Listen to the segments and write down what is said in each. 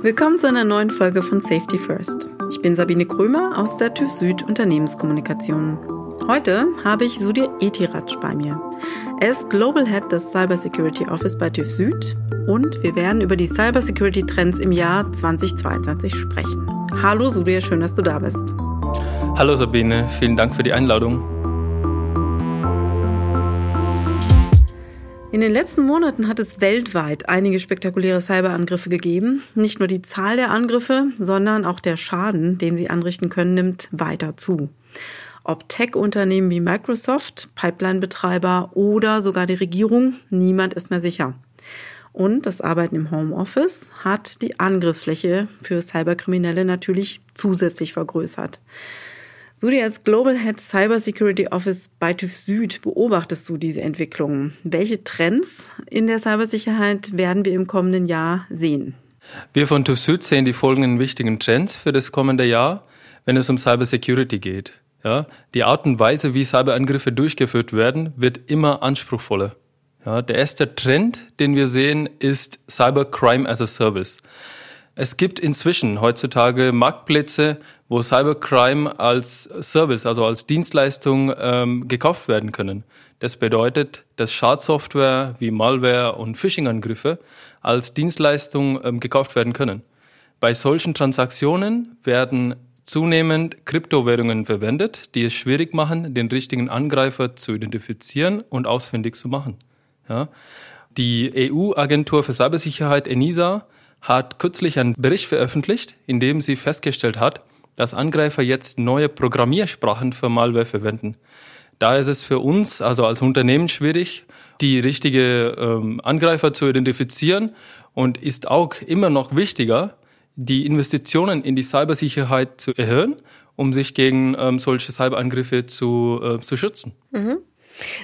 Willkommen zu einer neuen Folge von Safety First. Ich bin Sabine Krömer aus der TÜV Süd Unternehmenskommunikation. Heute habe ich Sudir Etiratsch bei mir. Er ist Global Head des Cybersecurity Office bei TÜV Süd und wir werden über die Cybersecurity Trends im Jahr 2022 sprechen. Hallo Sudir, schön, dass du da bist. Hallo Sabine, vielen Dank für die Einladung. In den letzten Monaten hat es weltweit einige spektakuläre Cyberangriffe gegeben. Nicht nur die Zahl der Angriffe, sondern auch der Schaden, den sie anrichten können, nimmt weiter zu. Ob Tech-Unternehmen wie Microsoft, Pipeline-Betreiber oder sogar die Regierung, niemand ist mehr sicher. Und das Arbeiten im Homeoffice hat die Angriffsfläche für Cyberkriminelle natürlich zusätzlich vergrößert. Sudi, als Global Head Cyber Security Office bei TÜV Süd beobachtest du diese Entwicklungen. Welche Trends in der Cybersicherheit werden wir im kommenden Jahr sehen? Wir von TÜV Süd sehen die folgenden wichtigen Trends für das kommende Jahr, wenn es um Cyber Security geht. Ja, die Art und Weise, wie Cyberangriffe durchgeführt werden, wird immer anspruchsvoller. Ja, der erste Trend, den wir sehen, ist Cybercrime as a Service. Es gibt inzwischen heutzutage Marktplätze, wo Cybercrime als Service, also als Dienstleistung ähm, gekauft werden können. Das bedeutet, dass Schadsoftware wie Malware und Phishing-Angriffe als Dienstleistung ähm, gekauft werden können. Bei solchen Transaktionen werden zunehmend Kryptowährungen verwendet, die es schwierig machen, den richtigen Angreifer zu identifizieren und ausfindig zu machen. Ja. Die EU-Agentur für Cybersicherheit ENISA hat kürzlich einen Bericht veröffentlicht, in dem sie festgestellt hat, dass Angreifer jetzt neue Programmiersprachen für Malware verwenden. Da ist es für uns, also als Unternehmen, schwierig, die richtige ähm, Angreifer zu identifizieren und ist auch immer noch wichtiger, die Investitionen in die Cybersicherheit zu erhöhen, um sich gegen ähm, solche Cyberangriffe zu, äh, zu schützen. Mhm.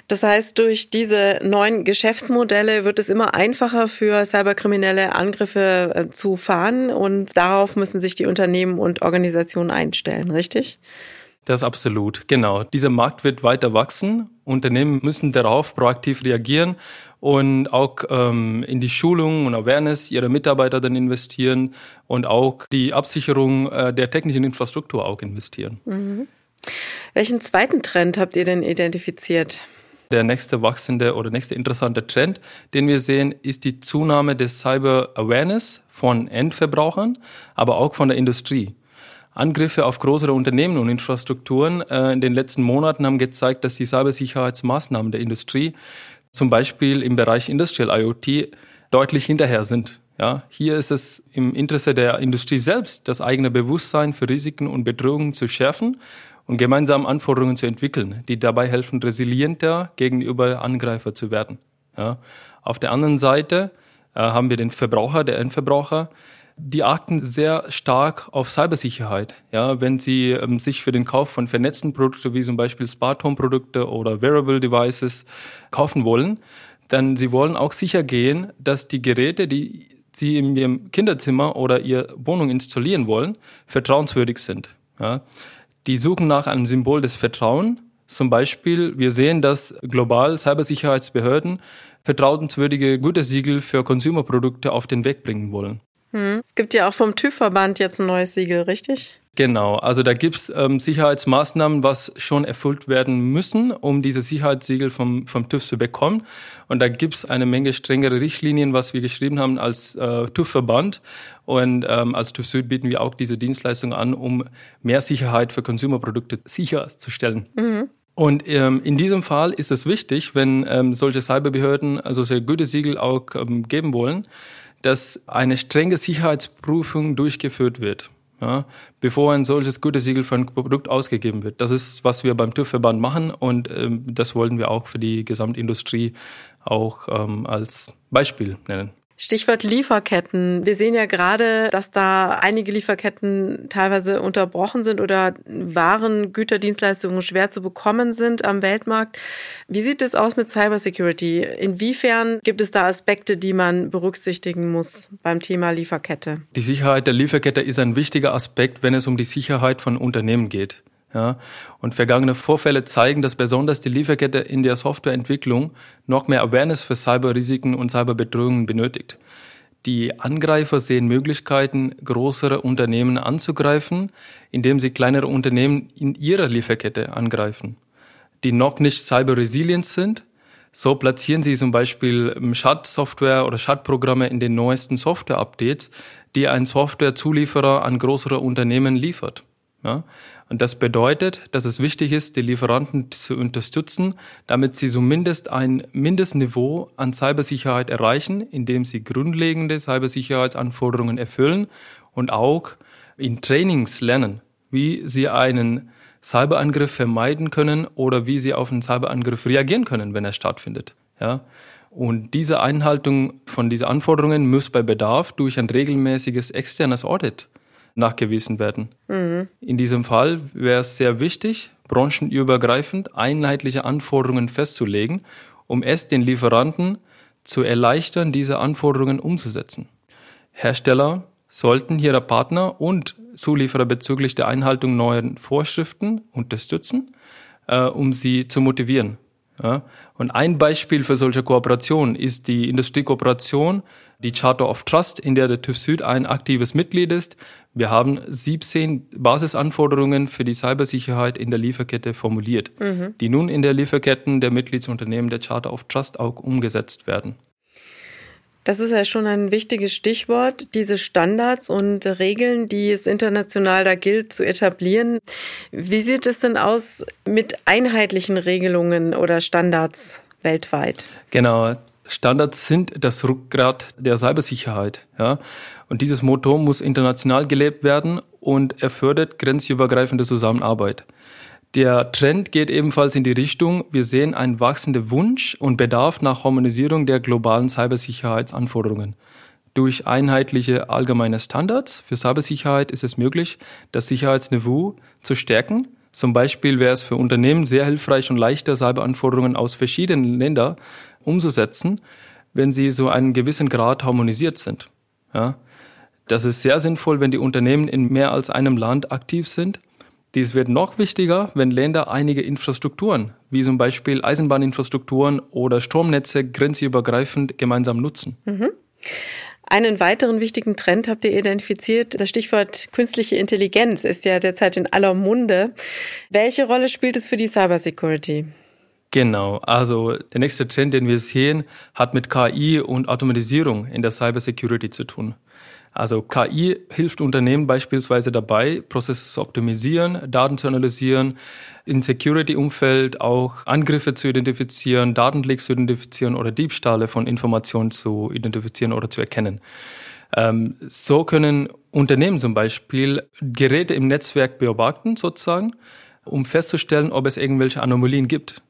Das heißt, durch diese neuen Geschäftsmodelle wird es immer einfacher für cyberkriminelle Angriffe äh, zu fahren und darauf müssen sich die Unternehmen und Organisationen einstellen, richtig? Das ist absolut, genau. Dieser Markt wird weiter wachsen. Unternehmen müssen darauf proaktiv reagieren und auch ähm, in die Schulung und Awareness ihrer Mitarbeiter dann investieren und auch die Absicherung äh, der technischen Infrastruktur auch investieren. Mhm. Welchen zweiten Trend habt ihr denn identifiziert? Der nächste wachsende oder nächste interessante Trend, den wir sehen, ist die Zunahme des Cyber Awareness von Endverbrauchern, aber auch von der Industrie. Angriffe auf größere Unternehmen und Infrastrukturen äh, in den letzten Monaten haben gezeigt, dass die Cybersicherheitsmaßnahmen der Industrie, zum Beispiel im Bereich Industrial IoT, deutlich hinterher sind. Ja, hier ist es im Interesse der Industrie selbst, das eigene Bewusstsein für Risiken und Bedrohungen zu schärfen und gemeinsam Anforderungen zu entwickeln, die dabei helfen, resilienter gegenüber Angreifer zu werden. Ja. Auf der anderen Seite äh, haben wir den Verbraucher, der Endverbraucher, die achten sehr stark auf Cybersicherheit. Ja, wenn sie ähm, sich für den Kauf von vernetzten Produkten wie zum Beispiel Smart Home Produkte oder Wearable Devices kaufen wollen, dann sie wollen auch sicher gehen, dass die Geräte, die sie in ihrem Kinderzimmer oder ihre Wohnung installieren wollen, vertrauenswürdig sind. Ja. Die suchen nach einem Symbol des Vertrauens. Zum Beispiel, wir sehen, dass global Cybersicherheitsbehörden vertrauenswürdige Gütesiegel für Konsumerprodukte auf den Weg bringen wollen. Hm. Es gibt ja auch vom TÜV-Verband jetzt ein neues Siegel, richtig? Genau, also da gibt's ähm, Sicherheitsmaßnahmen, was schon erfüllt werden müssen, um diese Sicherheitssiegel vom, vom TÜV zu bekommen. Und da gibt's eine Menge strengere Richtlinien, was wir geschrieben haben als äh, TÜV-Verband. Und ähm, als TÜV Süd bieten wir auch diese Dienstleistung an, um mehr Sicherheit für Konsumerprodukte sicherzustellen. Mhm. Und ähm, in diesem Fall ist es wichtig, wenn ähm, solche Cyberbehörden also solche Gütesiegel auch ähm, geben wollen, dass eine strenge Sicherheitsprüfung durchgeführt wird, ja, bevor ein solches Gütesiegel für ein Produkt ausgegeben wird. Das ist, was wir beim TÜV-Verband machen und ähm, das wollen wir auch für die Gesamtindustrie auch ähm, als Beispiel nennen. Stichwort Lieferketten. Wir sehen ja gerade, dass da einige Lieferketten teilweise unterbrochen sind oder Waren, Güter, Dienstleistungen schwer zu bekommen sind am Weltmarkt. Wie sieht es aus mit Cybersecurity? Inwiefern gibt es da Aspekte, die man berücksichtigen muss beim Thema Lieferkette? Die Sicherheit der Lieferkette ist ein wichtiger Aspekt, wenn es um die Sicherheit von Unternehmen geht. Ja, und vergangene Vorfälle zeigen, dass besonders die Lieferkette in der Softwareentwicklung noch mehr Awareness für Cyberrisiken und Cyberbedrohungen benötigt. Die Angreifer sehen Möglichkeiten, größere Unternehmen anzugreifen, indem sie kleinere Unternehmen in ihrer Lieferkette angreifen, die noch nicht cyber resilient sind. So platzieren sie zum Beispiel Schadsoftware oder Schadprogramme in den neuesten Software-Updates, die ein Softwarezulieferer an größere Unternehmen liefert. Ja? Und das bedeutet, dass es wichtig ist, die Lieferanten zu unterstützen, damit sie zumindest ein Mindestniveau an Cybersicherheit erreichen, indem sie grundlegende Cybersicherheitsanforderungen erfüllen und auch in Trainings lernen, wie sie einen Cyberangriff vermeiden können oder wie sie auf einen Cyberangriff reagieren können, wenn er stattfindet. Ja? Und diese Einhaltung von diesen Anforderungen muss bei Bedarf durch ein regelmäßiges externes Audit nachgewiesen werden. Mhm. In diesem Fall wäre es sehr wichtig, branchenübergreifend einheitliche Anforderungen festzulegen, um es den Lieferanten zu erleichtern, diese Anforderungen umzusetzen. Hersteller sollten ihre Partner und Zulieferer bezüglich der Einhaltung neuer Vorschriften unterstützen, äh, um sie zu motivieren. Ja? Und ein Beispiel für solche Kooperation ist die Industriekooperation die Charter of Trust, in der der TÜV Süd ein aktives Mitglied ist. Wir haben 17 Basisanforderungen für die Cybersicherheit in der Lieferkette formuliert, mhm. die nun in der Lieferketten der Mitgliedsunternehmen der Charter of Trust auch umgesetzt werden. Das ist ja schon ein wichtiges Stichwort, diese Standards und Regeln, die es international da gilt zu etablieren. Wie sieht es denn aus mit einheitlichen Regelungen oder Standards weltweit? Genau, Standards sind das Rückgrat der Cybersicherheit. Ja? Und dieses Motto muss international gelebt werden und er fördert grenzübergreifende Zusammenarbeit. Der Trend geht ebenfalls in die Richtung, wir sehen einen wachsenden Wunsch und Bedarf nach Harmonisierung der globalen Cybersicherheitsanforderungen. Durch einheitliche allgemeine Standards für Cybersicherheit ist es möglich, das Sicherheitsniveau zu stärken. Zum Beispiel wäre es für Unternehmen sehr hilfreich und leichter, Cyberanforderungen aus verschiedenen Ländern umzusetzen, wenn sie so einen gewissen Grad harmonisiert sind. Ja? Das ist sehr sinnvoll, wenn die Unternehmen in mehr als einem Land aktiv sind. Dies wird noch wichtiger, wenn Länder einige Infrastrukturen, wie zum Beispiel Eisenbahninfrastrukturen oder Stromnetze, grenzübergreifend gemeinsam nutzen. Mhm. Einen weiteren wichtigen Trend habt ihr identifiziert. Das Stichwort künstliche Intelligenz ist ja derzeit in aller Munde. Welche Rolle spielt es für die Cybersecurity? Genau, also der nächste Trend, den wir sehen, hat mit KI und Automatisierung in der Cybersecurity zu tun. Also KI hilft Unternehmen beispielsweise dabei, Prozesse zu optimisieren, Daten zu analysieren, im Security-Umfeld auch Angriffe zu identifizieren, Datenleaks zu identifizieren oder Diebstahle von Informationen zu identifizieren oder zu erkennen. Ähm, so können Unternehmen zum Beispiel Geräte im Netzwerk beobachten, sozusagen, um festzustellen, ob es irgendwelche Anomalien gibt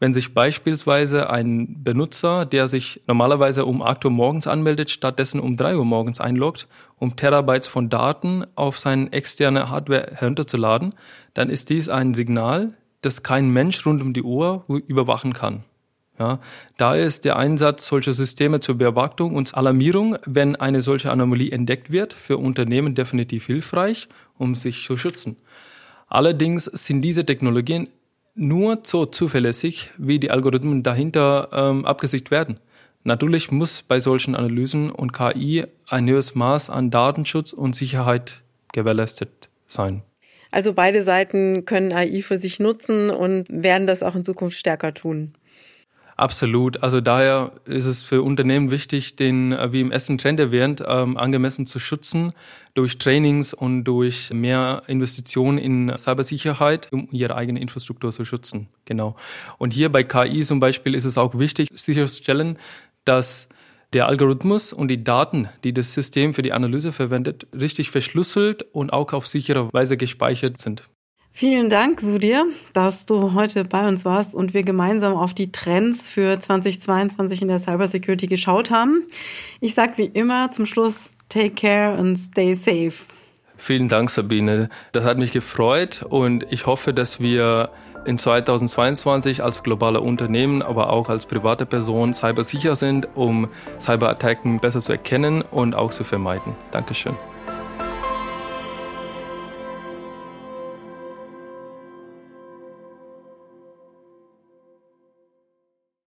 wenn sich beispielsweise ein Benutzer, der sich normalerweise um 8 Uhr morgens anmeldet, stattdessen um 3 Uhr morgens einloggt, um Terabytes von Daten auf seine externe Hardware herunterzuladen, dann ist dies ein Signal, das kein Mensch rund um die Uhr überwachen kann. Ja, da ist der Einsatz solcher Systeme zur Beobachtung und Alarmierung, wenn eine solche Anomalie entdeckt wird, für Unternehmen definitiv hilfreich, um sich zu schützen. Allerdings sind diese Technologien nur so zuverlässig, wie die Algorithmen dahinter ähm, abgesicht werden. Natürlich muss bei solchen Analysen und KI ein höheres Maß an Datenschutz und Sicherheit gewährleistet sein. Also beide Seiten können AI für sich nutzen und werden das auch in Zukunft stärker tun. Absolut. Also daher ist es für Unternehmen wichtig, den, äh, wie im ersten Trend erwähnt, ähm, angemessen zu schützen durch Trainings und durch mehr Investitionen in Cybersicherheit, um ihre eigene Infrastruktur zu schützen. Genau. Und hier bei KI zum Beispiel ist es auch wichtig, sicherzustellen, dass der Algorithmus und die Daten, die das System für die Analyse verwendet, richtig verschlüsselt und auch auf sichere Weise gespeichert sind. Vielen Dank, Sudir, dass du heute bei uns warst und wir gemeinsam auf die Trends für 2022 in der Cybersecurity geschaut haben. Ich sage wie immer zum Schluss, take care and stay safe. Vielen Dank, Sabine. Das hat mich gefreut und ich hoffe, dass wir in 2022 als globale Unternehmen, aber auch als private Person cybersicher sind, um Cyberattacken besser zu erkennen und auch zu vermeiden. Dankeschön.